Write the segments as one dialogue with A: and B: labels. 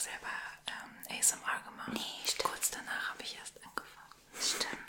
A: selber ähm, ASMR gemacht.
B: Nee, stimmt.
A: Kurz danach habe ich erst angefangen.
B: Stimmt.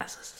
A: a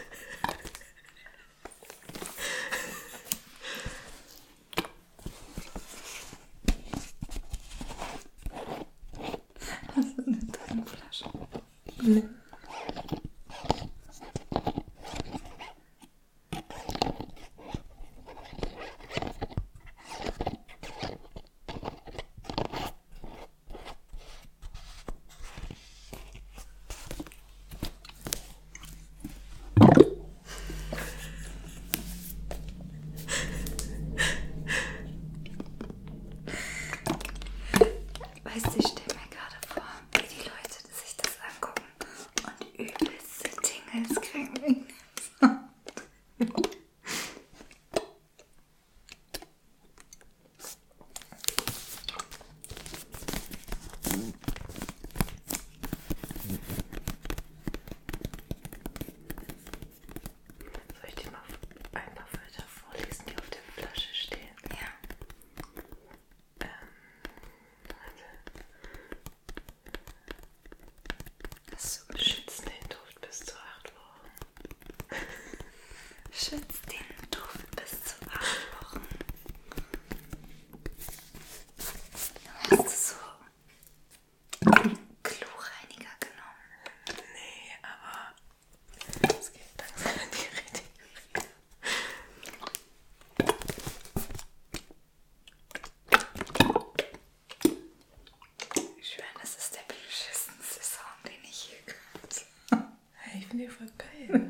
A: finde
B: ich
A: voll geil.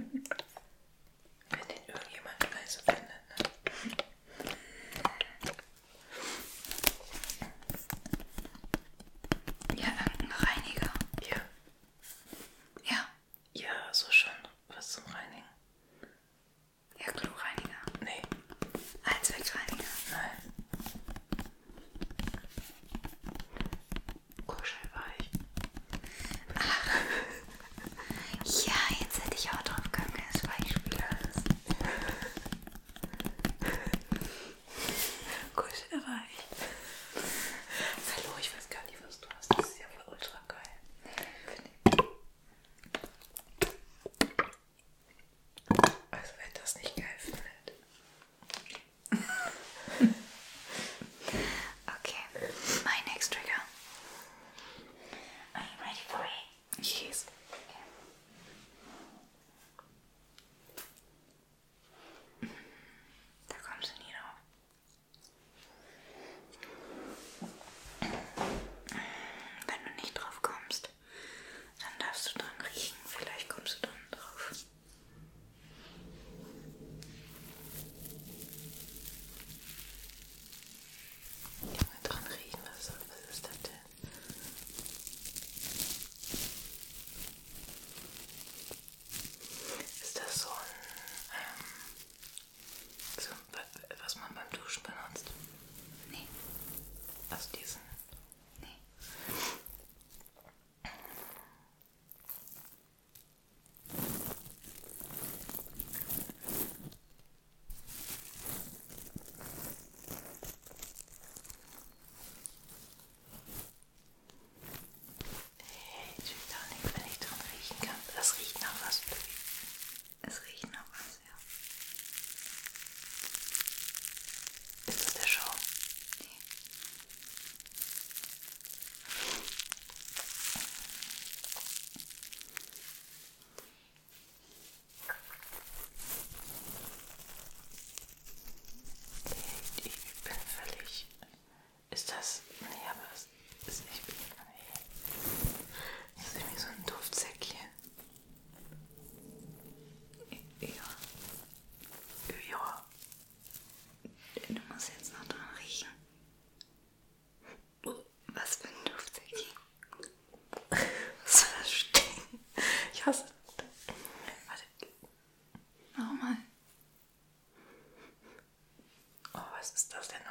A: dos de.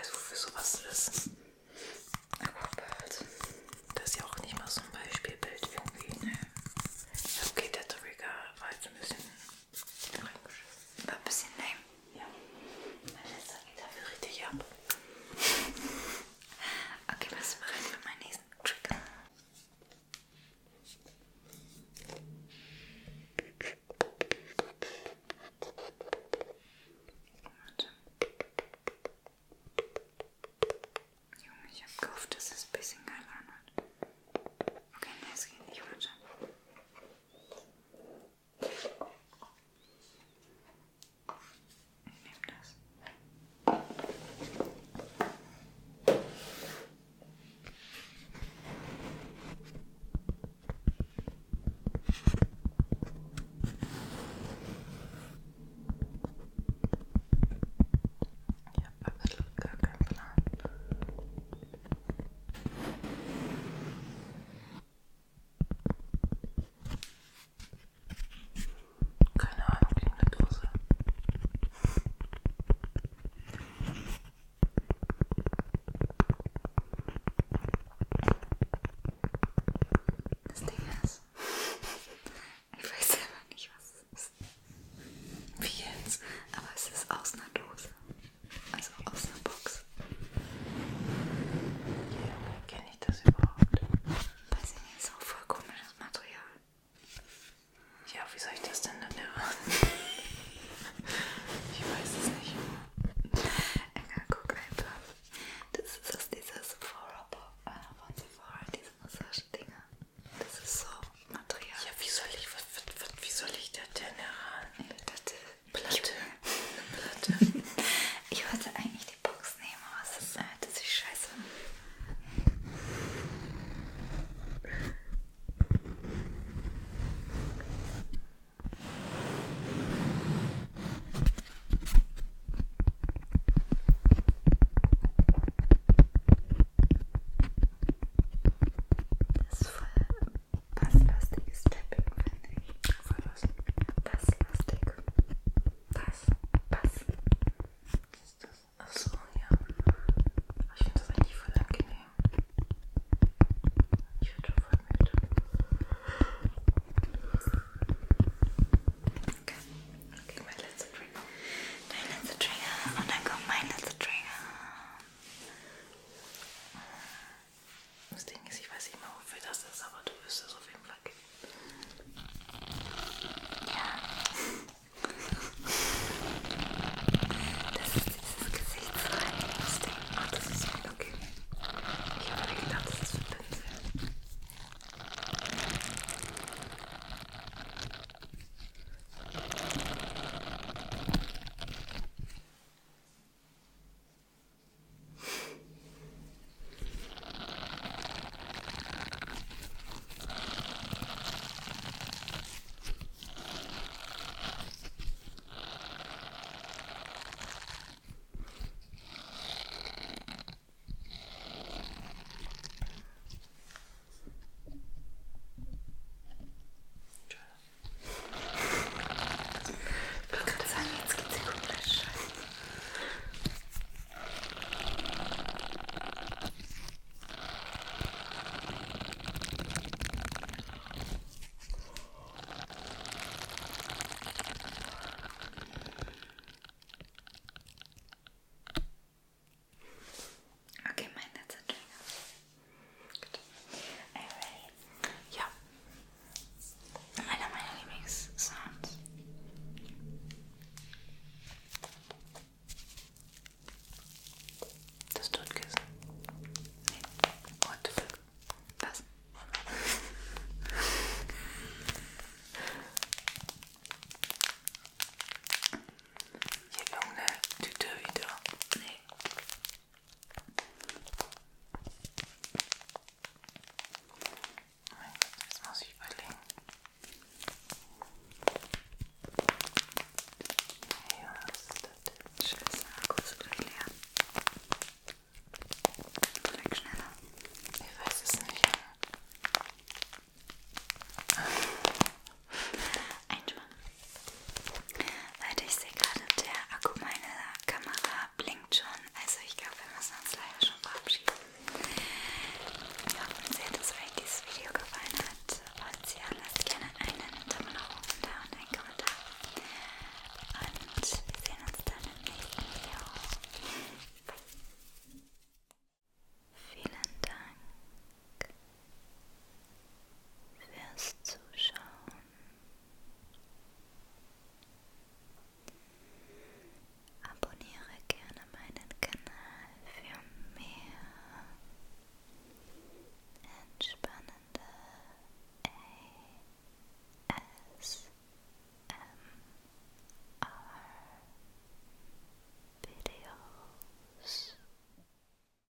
A: Weiß, wofür sowas ist.